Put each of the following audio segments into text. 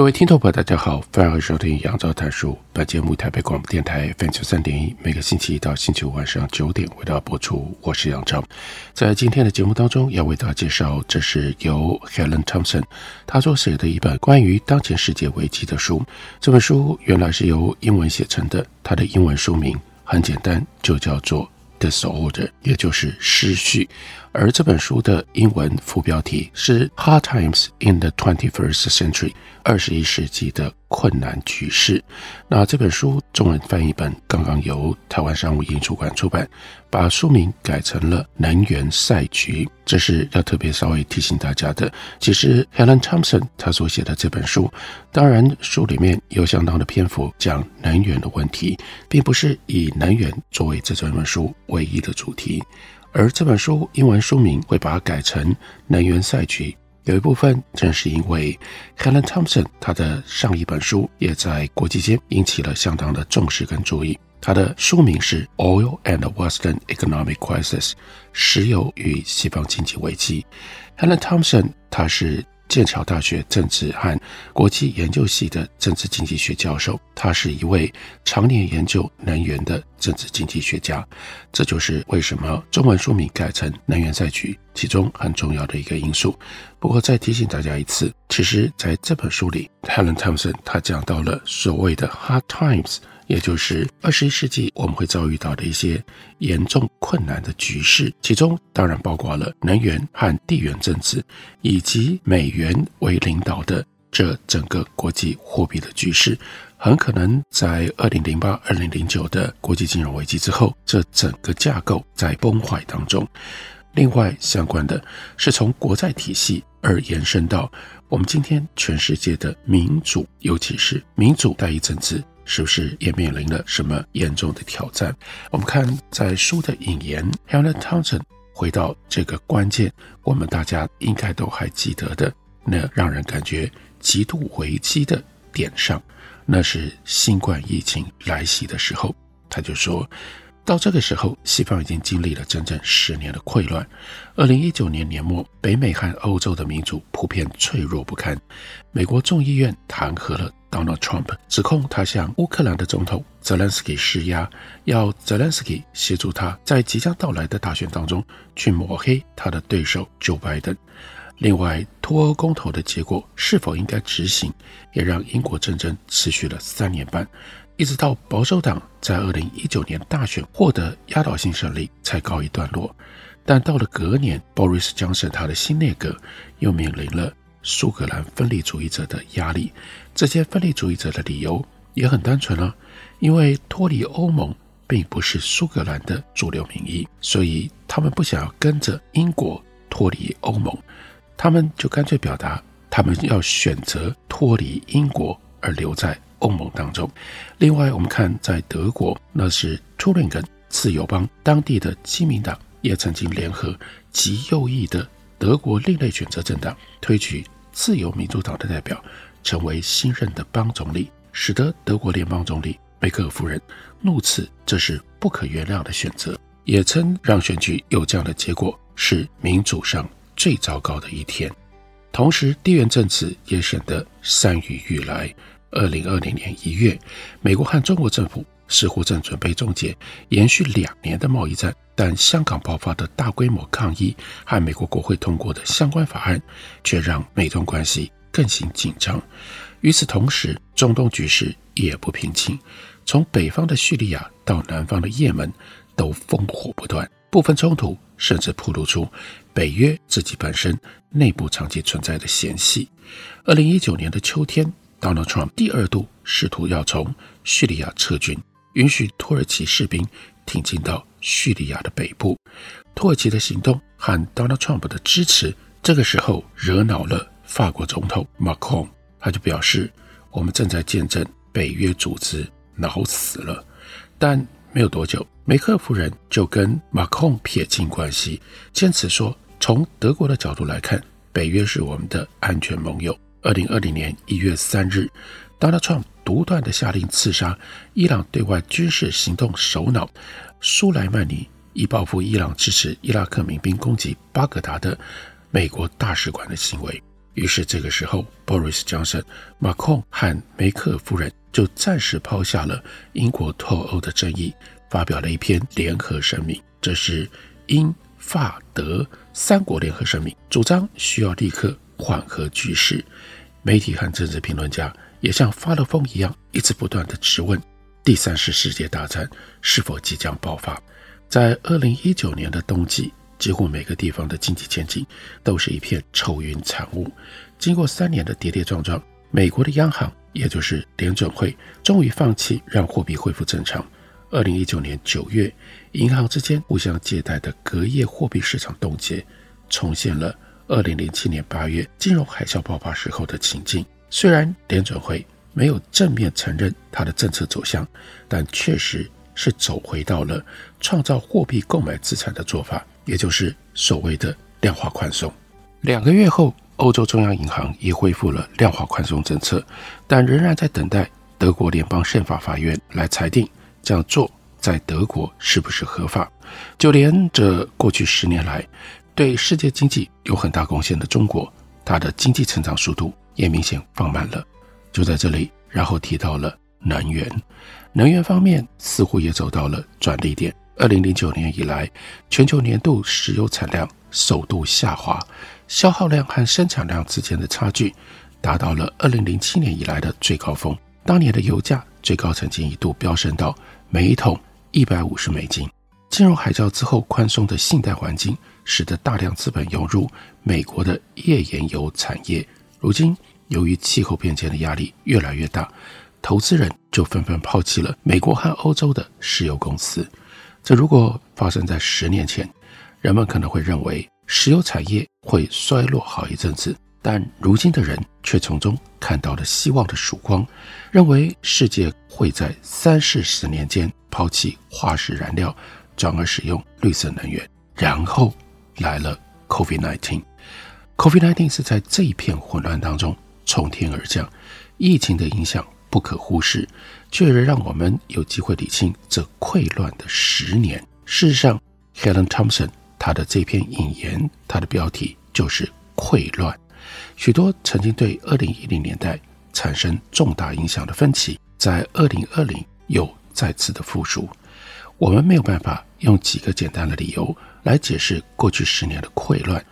各位听众朋友，大家好，欢迎收听杨照谈书。本节目台北广播电台 FM 九三点一，每个星期一到星期五晚上九点为大家播出。我是杨照，在今天的节目当中，要为大家介绍，这是由 Helen Thompson 他所写的一本关于当前世界危机的书。这本书原来是由英文写成的，它的英文书名很简单，就叫做 Disorder，也就是失序。而这本书的英文副标题是 Hard Times in the Twenty-First Century，二十一世纪的困难局势。那这本书中文翻译本刚刚由台湾商务印书馆出版，把书名改成了《能源赛局》。这是要特别稍微提醒大家的。其实 Helen Thompson 她所写的这本书，当然书里面有相当的篇幅讲能源的问题，并不是以能源作为这整本书唯一的主题。而这本书英文书名会把它改成《能源赛局》，有一部分正是因为 Helen Thompson 她的上一本书也在国际间引起了相当的重视跟注意。它的书名是《Oil and Western Economic Crisis》，石油与西方经济危机。Helen Thompson 她是。剑桥大学政治和国际研究系的政治经济学教授，他是一位常年研究能源的政治经济学家。这就是为什么中文书名改成《能源赛局》其中很重要的一个因素。不过再提醒大家一次，其实在这本书里，Helen Thompson 他讲到了所谓的 Hard Times。也就是二十一世纪我们会遭遇到的一些严重困难的局势，其中当然包括了能源和地缘政治，以及美元为领导的这整个国际货币的局势，很可能在二零零八、二零零九的国际金融危机之后，这整个架构在崩坏当中。另外，相关的是从国债体系而延伸到我们今天全世界的民主，尤其是民主代议政治。是不是也面临了什么严重的挑战？我们看在书的引言，Helen Thompson 回到这个关键，我们大家应该都还记得的那让人感觉极度危机的点上，那是新冠疫情来袭的时候，他就说。到这个时候，西方已经经历了整整十年的溃乱。二零一九年年末，北美和欧洲的民主普遍脆弱不堪。美国众议院弹劾了 Donald Trump，指控他向乌克兰的总统泽连斯基施压，要泽连斯基协助他在即将到来的大选当中去抹黑他的对手 Joe Biden。另外，脱欧公投的结果是否应该执行，也让英国战争持续了三年半。一直到保守党在二零一九年大选获得压倒性胜利才告一段落，但到了隔年，Boris Johnson 他的新内阁又面临了苏格兰分离主义者的压力。这些分离主义者的理由也很单纯啊，因为脱离欧盟并不是苏格兰的主流民意，所以他们不想要跟着英国脱离欧盟，他们就干脆表达他们要选择脱离英国而留在。欧盟当中，另外我们看在德国，那是图林根自由邦当地的基民党也曾经联合极右翼的德国另类选择政党，推举自由民主党的代表成为新任的邦总理，使得德国联邦总理梅克尔夫人怒斥这是不可原谅的选择，也称让选举有这样的结果是民主上最糟糕的一天。同时，地缘政治也显得山雨欲来。二零二零年一月，美国和中国政府似乎正准备终结延续两年的贸易战，但香港爆发的大规模抗议和美国国会通过的相关法案，却让美中关系更显紧张。与此同时，中东局势也不平静，从北方的叙利亚到南方的也门，都烽火不断，部分冲突甚至暴露出北约自己本身内部长期存在的嫌隙。二零一九年的秋天。Donald Trump 第二度试图要从叙利亚撤军，允许土耳其士兵挺进到叙利亚的北部。土耳其的行动和 Donald Trump 的支持，这个时候惹恼了法国总统 Macron，他就表示：“我们正在见证北约组织恼死了。”但没有多久，梅克夫人就跟 Macron 撇清关系，坚持说：“从德国的角度来看，北约是我们的安全盟友。”二零二零年一月三日，Donald Trump 独断地下令刺杀伊朗对外军事行动首脑苏莱曼尼。以报复伊朗支持伊拉克民兵攻击巴格达的美国大使馆的行为，于是这个时候，Boris Johnson、马克和梅克夫人就暂时抛下了英国脱欧的争议，发表了一篇联合声明。这是英法德三国联合声明，主张需要立刻缓和局势。媒体和政治评论家也像发了疯一样，一直不断的质问：第三次世界大战是否即将爆发？在二零一九年的冬季，几乎每个地方的经济前景都是一片愁云惨雾。经过三年的跌跌撞撞，美国的央行，也就是联准会，终于放弃让货币恢复正常。二零一九年九月，银行之间互相借贷的隔夜货币市场冻结，重现了二零零七年八月金融海啸爆发时候的情境。虽然联准会没有正面承认它的政策走向，但确实。是走回到了创造货币购买资产的做法，也就是所谓的量化宽松。两个月后，欧洲中央银行也恢复了量化宽松政策，但仍然在等待德国联邦宪法法院来裁定这样做在德国是不是合法。就连这过去十年来对世界经济有很大贡献的中国，它的经济成长速度也明显放慢了。就在这里，然后提到了能源。能源方面似乎也走到了转捩点。二零零九年以来，全球年度石油产量首度下滑，消耗量和生产量之间的差距达到了二零零七年以来的最高峰。当年的油价最高曾经一度飙升到每一桶一百五十美金。金融海啸之后，宽松的信贷环境使得大量资本涌入美国的页岩油产业。如今，由于气候变迁的压力越来越大。投资人就纷纷抛弃了美国和欧洲的石油公司。这如果发生在十年前，人们可能会认为石油产业会衰落好一阵子。但如今的人却从中看到了希望的曙光，认为世界会在三四十年间抛弃化石燃料，转而使用绿色能源。然后来了 COVID-19。COVID-19 是在这一片混乱当中从天而降，疫情的影响。不可忽视，却也让我们有机会理清这溃乱的十年。事实上，Helen Thompson 他的这篇引言，他的标题就是“溃乱”。许多曾经对2010年代产生重大影响的分歧，在2020又再次的复苏。我们没有办法用几个简单的理由来解释过去十年的溃乱。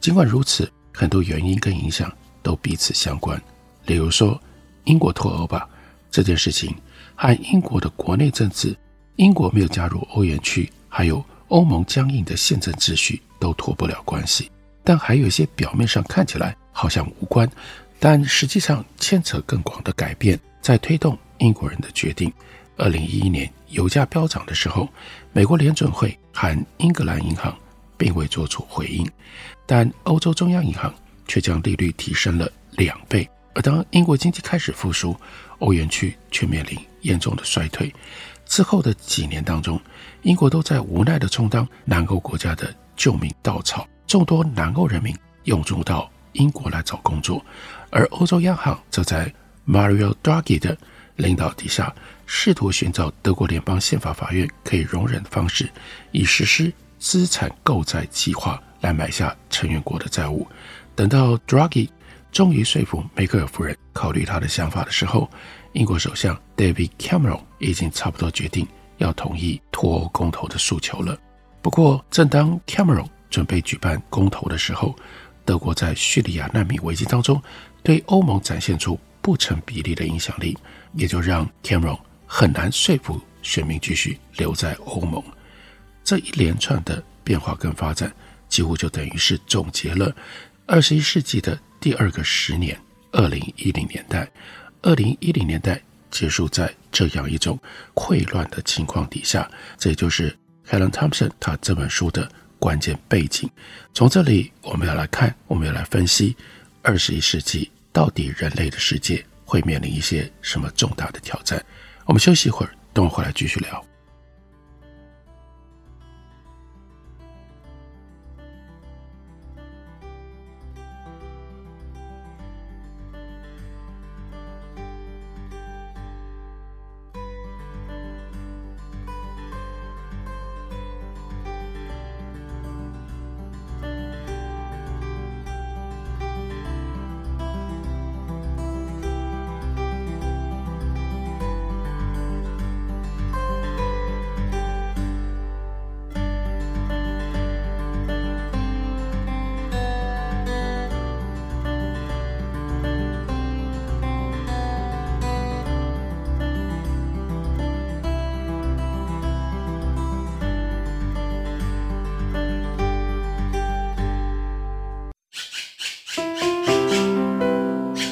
尽管如此，很多原因跟影响都彼此相关。例如说，英国脱欧吧，这件事情和英国的国内政治、英国没有加入欧元区，还有欧盟僵硬的宪政秩序都脱不了关系。但还有一些表面上看起来好像无关，但实际上牵扯更广的改变，在推动英国人的决定。二零一一年油价飙涨的时候，美国联准会和英格兰银行并未做出回应，但欧洲中央银行却将利率提升了两倍。而当英国经济开始复苏，欧元区却面临严重的衰退。之后的几年当中，英国都在无奈地充当南欧国家的救命稻草，众多南欧人民涌入到英国来找工作，而欧洲央行则在 Mario Draghi 的领导底下，试图寻找德国联邦宪法法院可以容忍的方式，以实施资产购债计划来买下成员国的债务。等到 Draghi 终于说服梅克尔夫人考虑他的想法的时候，英国首相 David Cameron 已经差不多决定要同意脱欧公投的诉求了。不过，正当 Cameron 准备举办公投的时候，德国在叙利亚难民危机当中对欧盟展现出不成比例的影响力，也就让 Cameron 很难说服选民继续留在欧盟。这一连串的变化跟发展，几乎就等于是总结了二十一世纪的。第二个十年，二零一零年代，二零一零年代结束在这样一种溃乱的情况底下，这也就是 Helen Thompson 他这本书的关键背景。从这里，我们要来看，我们要来分析二十一世纪到底人类的世界会面临一些什么重大的挑战。我们休息一会儿，等我回来继续聊。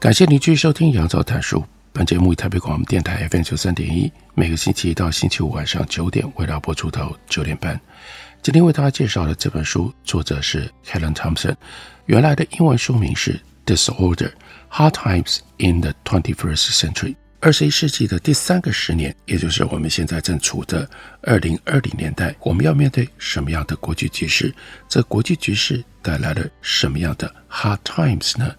感谢您继续收听《杨照谈书》。本节目以台北广播电台 FM 九三点一，每个星期一到星期五晚上九点为大家播出到九点半。今天为大家介绍的这本书，作者是 Helen Thompson，原来的英文书名是《Disorder: Hard Times in the Twenty-First Century》。二十一世纪的第三个十年，也就是我们现在正处的二零二零年代，我们要面对什么样的国际局势？这国际局势带来了什么样的 Hard Times 呢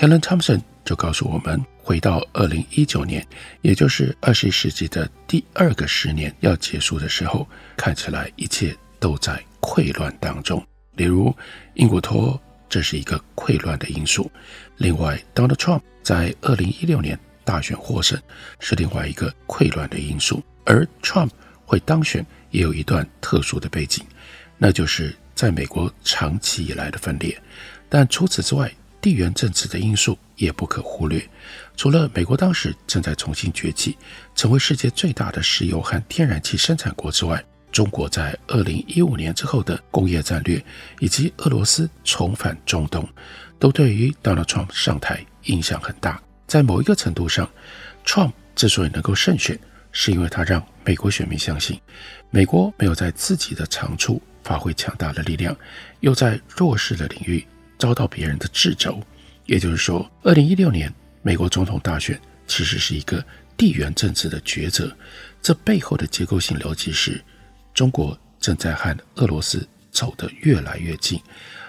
？Helen Thompson。就告诉我们，回到二零一九年，也就是二十一世纪的第二个十年要结束的时候，看起来一切都在溃乱当中。例如，英国脱欧，这是一个溃乱的因素；另外，Donald Trump 在二零一六年大选获胜，是另外一个溃乱的因素。而 Trump 会当选，也有一段特殊的背景，那就是在美国长期以来的分裂。但除此之外，地缘政治的因素也不可忽略。除了美国当时正在重新崛起，成为世界最大的石油和天然气生产国之外，中国在二零一五年之后的工业战略，以及俄罗斯重返中东，都对于 Donald Trump 上台影响很大。在某一个程度上，Trump 之所以能够胜选，是因为他让美国选民相信，美国没有在自己的长处发挥强大的力量，又在弱势的领域。遭到别人的掣肘，也就是说，二零一六年美国总统大选其实是一个地缘政治的抉择。这背后的结构性逻辑是，中国正在和俄罗斯走得越来越近，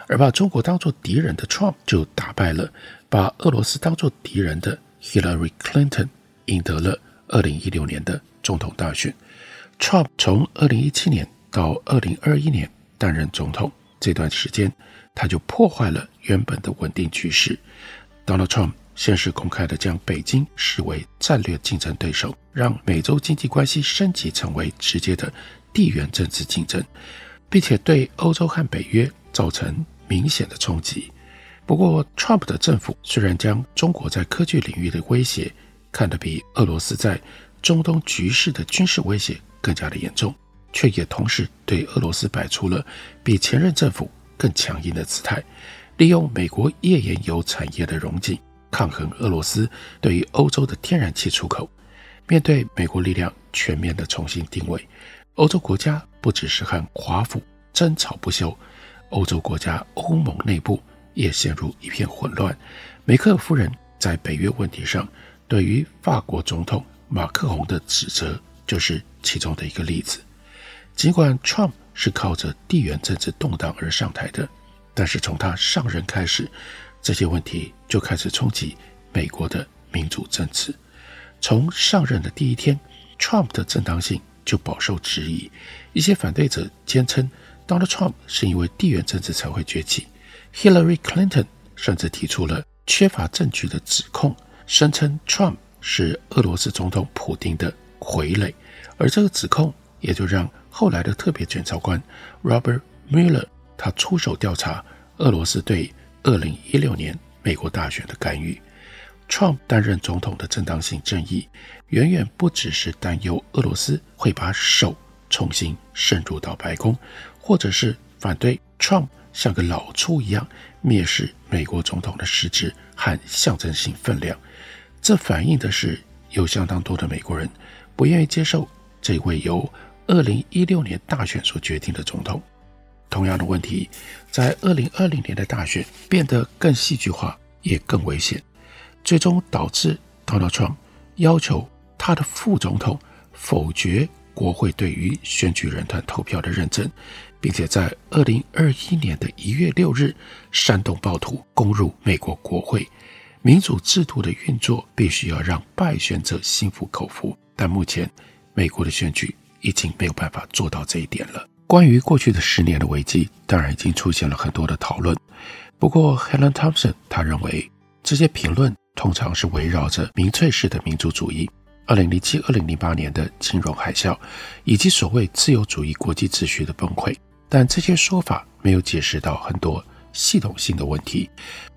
而把中国当作敌人的 Trump 就打败了把俄罗斯当作敌人的 Hillary Clinton，赢得了二零一六年的总统大选。Trump 从二零一七年到二零二一年担任总统这段时间。他就破坏了原本的稳定局势。Donald Trump 先是公开地将北京视为战略竞争对手，让美洲经济关系升级成为直接的地缘政治竞争，并且对欧洲和北约造成明显的冲击。不过，Trump 的政府虽然将中国在科技领域的威胁看得比俄罗斯在中东局势的军事威胁更加的严重，却也同时对俄罗斯摆出了比前任政府更强硬的姿态，利用美国页岩油产业的荣景抗衡俄罗斯对于欧洲的天然气出口。面对美国力量全面的重新定位，欧洲国家不只是和华府争吵不休，欧洲国家欧盟内部也陷入一片混乱。梅克尔夫人在北约问题上对于法国总统马克宏的指责，就是其中的一个例子。尽管 Trump 是靠着地缘政治动荡而上台的，但是从他上任开始，这些问题就开始冲击美国的民主政治。从上任的第一天，Trump 的正当性就饱受质疑。一些反对者坚称，Donald Trump 是因为地缘政治才会崛起。Hillary Clinton 甚至提出了缺乏证据的指控，声称 Trump 是俄罗斯总统普丁的傀儡。而这个指控也就让后来的特别检察官 Robert Mueller 他出手调查俄罗斯对2016年美国大选的干预。Trump 担任总统的正当性争议，远远不只是担忧俄罗斯会把手重新渗入到白宫，或者是反对 Trump 像个老粗一样蔑视美国总统的实质和象征性分量。这反映的是有相当多的美国人不愿意接受这位由二零一六年大选所决定的总统，同样的问题，在二零二零年的大选变得更戏剧化，也更危险，最终导致 Donald Trump 要求他的副总统否决国会对于选举人团投票的认证，并且在二零二一年的一月六日煽动暴徒攻入美国国会。民主制度的运作必须要让败选者心服口服，但目前美国的选举。已经没有办法做到这一点了。关于过去的十年的危机，当然已经出现了很多的讨论。不过，Helen Thompson 他认为，这些评论通常是围绕着民粹式的民族主义、二零零七、二零零八年的金融海啸，以及所谓自由主义国际秩序的崩溃。但这些说法没有解释到很多系统性的问题，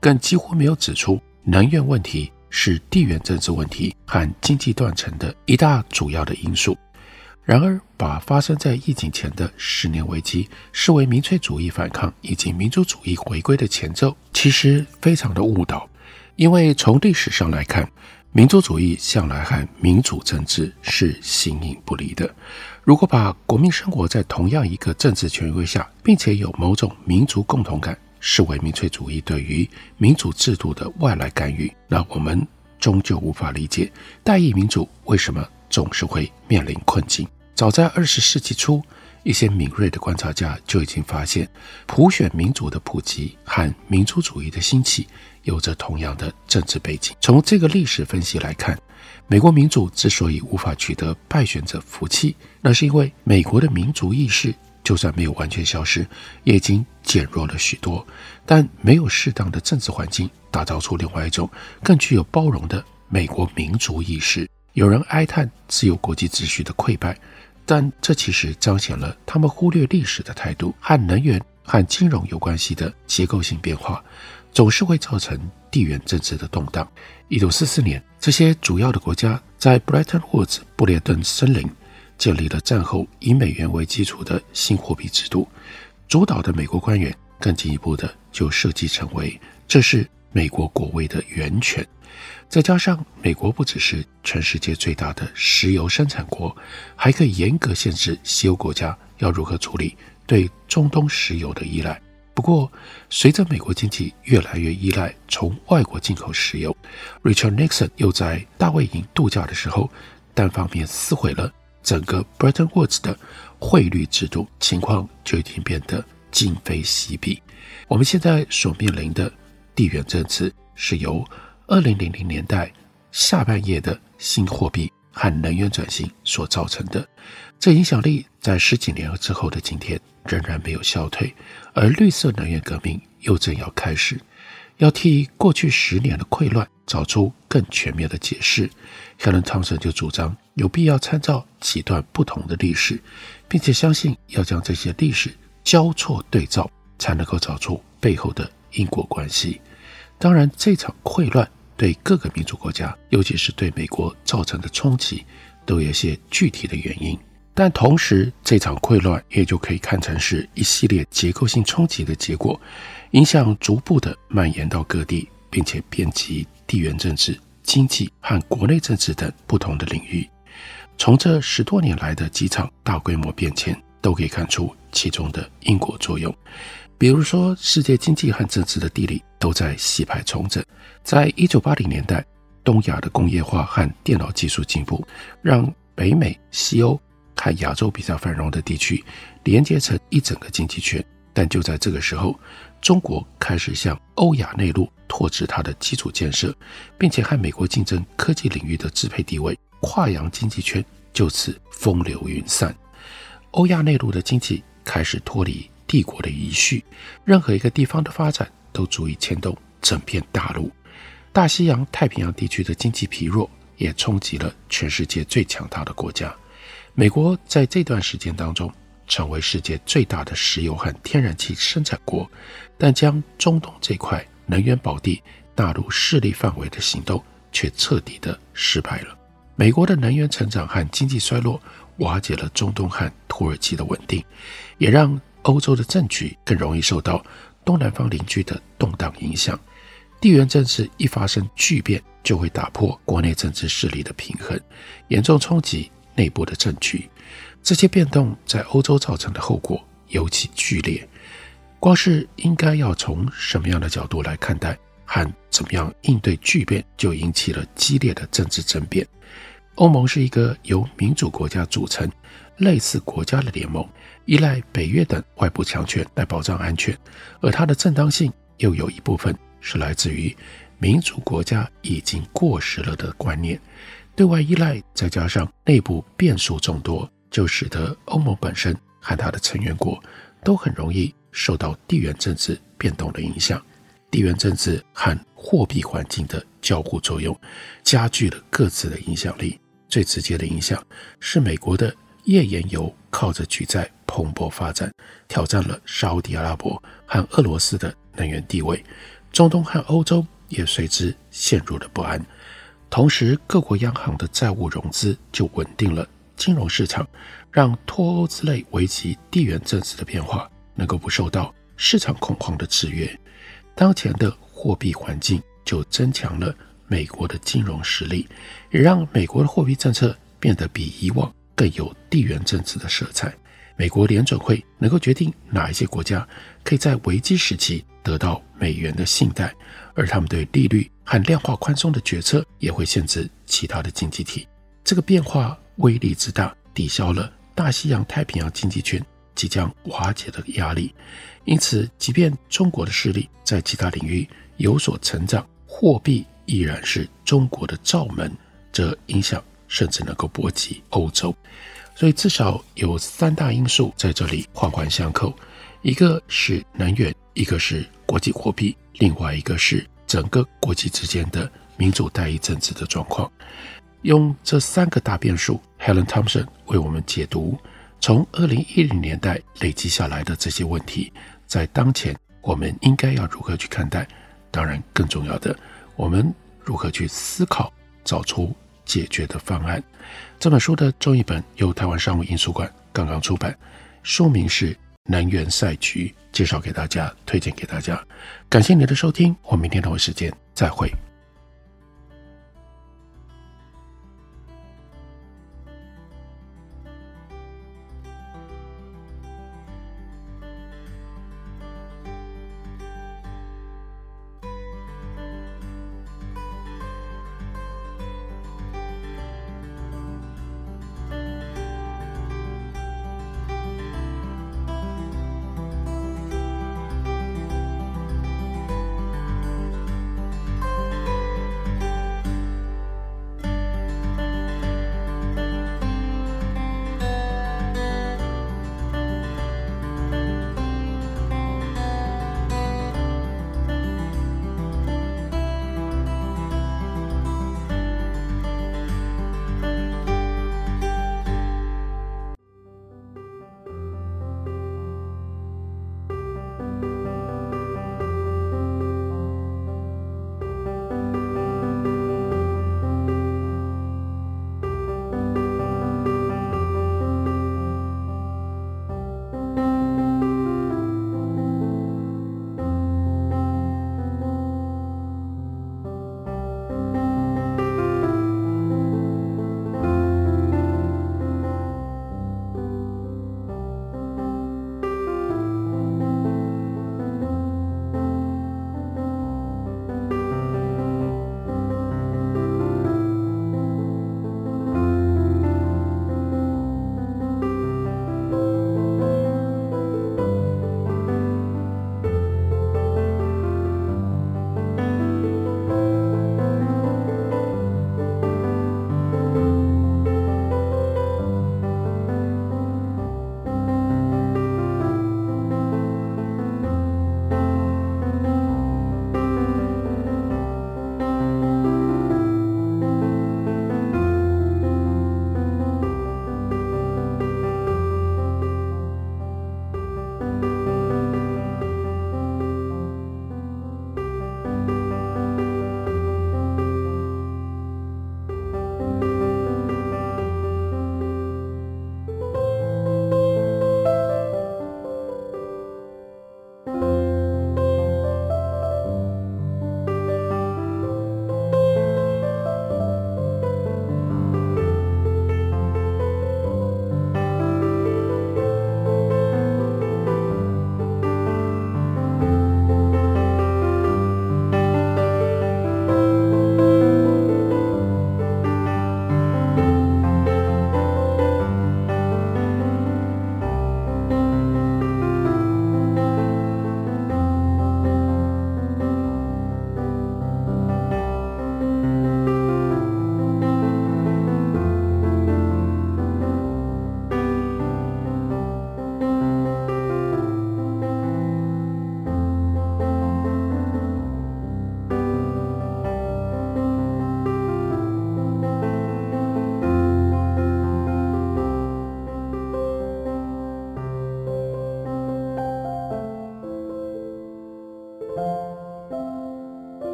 更几乎没有指出能源问题是地缘政治问题和经济断层的一大主要的因素。然而，把发生在疫情前的十年危机视为民粹主义反抗以及民主主义回归的前奏，其实非常的误导。因为从历史上来看，民族主义向来和民主政治是形影不离的。如果把国民生活在同样一个政治权威下，并且有某种民族共同感视为民粹主义对于民主制度的外来干预，那我们终究无法理解代议民主为什么总是会面临困境。早在二十世纪初，一些敏锐的观察家就已经发现，普选民主的普及和民族主义的兴起有着同样的政治背景。从这个历史分析来看，美国民主之所以无法取得败选者服气，那是因为美国的民族意识就算没有完全消失，也已经减弱了许多。但没有适当的政治环境，打造出另外一种更具有包容的美国民族意识。有人哀叹自由国际秩序的溃败，但这其实彰显了他们忽略历史的态度。和能源和金融有关系的结构性变化，总是会造成地缘政治的动荡。一九四四年，这些主要的国家在 Bretton Woods 布列顿森林建立了战后以美元为基础的新货币制度。主导的美国官员更进一步的就设计成为，这是美国国威的源泉。再加上美国不只是全世界最大的石油生产国，还可以严格限制西欧国家要如何处理对中东石油的依赖。不过，随着美国经济越来越依赖从外国进口石油，Richard Nixon 又在大卫营度假的时候单方面撕毁了整个 Bretton Woods 的汇率制度，情况就已经变得今非昔比。我们现在所面临的地缘政治是由二零零零年代下半叶的新货币和能源转型所造成的，这影响力在十几年之后的今天仍然没有消退，而绿色能源革命又正要开始。要替过去十年的溃乱找出更全面的解释，Helen Thompson 就主张有必要参照几段不同的历史，并且相信要将这些历史交错对照，才能够找出背后的因果关系。当然，这场溃乱对各个民主国家，尤其是对美国造成的冲击，都有些具体的原因。但同时，这场溃乱也就可以看成是一系列结构性冲击的结果，影响逐步的蔓延到各地，并且遍及地缘政治、经济和国内政治等不同的领域。从这十多年来的几场大规模变迁，都可以看出其中的因果作用。比如说，世界经济和政治的地理都在洗牌重整。在一九八零年代，东亚的工业化和电脑技术进步，让北美、西欧和亚洲比较繁荣的地区连接成一整个经济圈。但就在这个时候，中国开始向欧亚内陆拓展它的基础建设，并且和美国竞争科技领域的支配地位，跨洋经济圈就此风流云散。欧亚内陆的经济开始脱离帝国的遗绪，任何一个地方的发展都足以牵动整片大陆。大西洋太平洋地区的经济疲弱也冲击了全世界最强大的国家。美国在这段时间当中成为世界最大的石油和天然气生产国，但将中东这块能源宝地纳入势力范围的行动却彻底的失败了。美国的能源成长和经济衰落瓦解了中东和土耳其的稳定，也让欧洲的政局更容易受到东南方邻居的动荡影响，地缘政治一发生巨变，就会打破国内政治势力的平衡，严重冲击内部的政局。这些变动在欧洲造成的后果尤其剧烈。光是应该要从什么样的角度来看待和怎么样应对巨变，就引起了激烈的政治争辩。欧盟是一个由民主国家组成、类似国家的联盟。依赖北约等外部强权来保障安全，而它的正当性又有一部分是来自于民主国家已经过时了的观念。对外依赖再加上内部变数众多，就使得欧盟本身和它的成员国都很容易受到地缘政治变动的影响。地缘政治和货币环境的交互作用，加剧了各自的影响力。最直接的影响是美国的页岩油靠着举债。蓬勃发展，挑战了沙乌地阿拉伯和俄罗斯的能源地位，中东和欧洲也随之陷入了不安。同时，各国央行的债务融资就稳定了金融市场，让脱欧之类危及地缘政治的变化能够不受到市场恐慌的制约。当前的货币环境就增强了美国的金融实力，也让美国的货币政策变得比以往更有地缘政治的色彩。美国联准会能够决定哪一些国家可以在危机时期得到美元的信贷，而他们对利率和量化宽松的决策也会限制其他的经济体。这个变化威力之大，抵消了大西洋太平洋经济圈即将瓦解的压力。因此，即便中国的势力在其他领域有所成长，货币依然是中国的罩门，这影响甚至能够波及欧洲。所以至少有三大因素在这里环环相扣，一个是能源，一个是国际货币，另外一个是整个国际之间的民主代议政治的状况。用这三个大变数，Helen Thompson 为我们解读从二零一零年代累积下来的这些问题，在当前我们应该要如何去看待？当然，更重要的，我们如何去思考，找出解决的方案。这本书的中译本由台湾商务印书馆刚刚出版，书名是《能源赛局》，介绍给大家，推荐给大家。感谢您的收听，我们明天同一时间再会。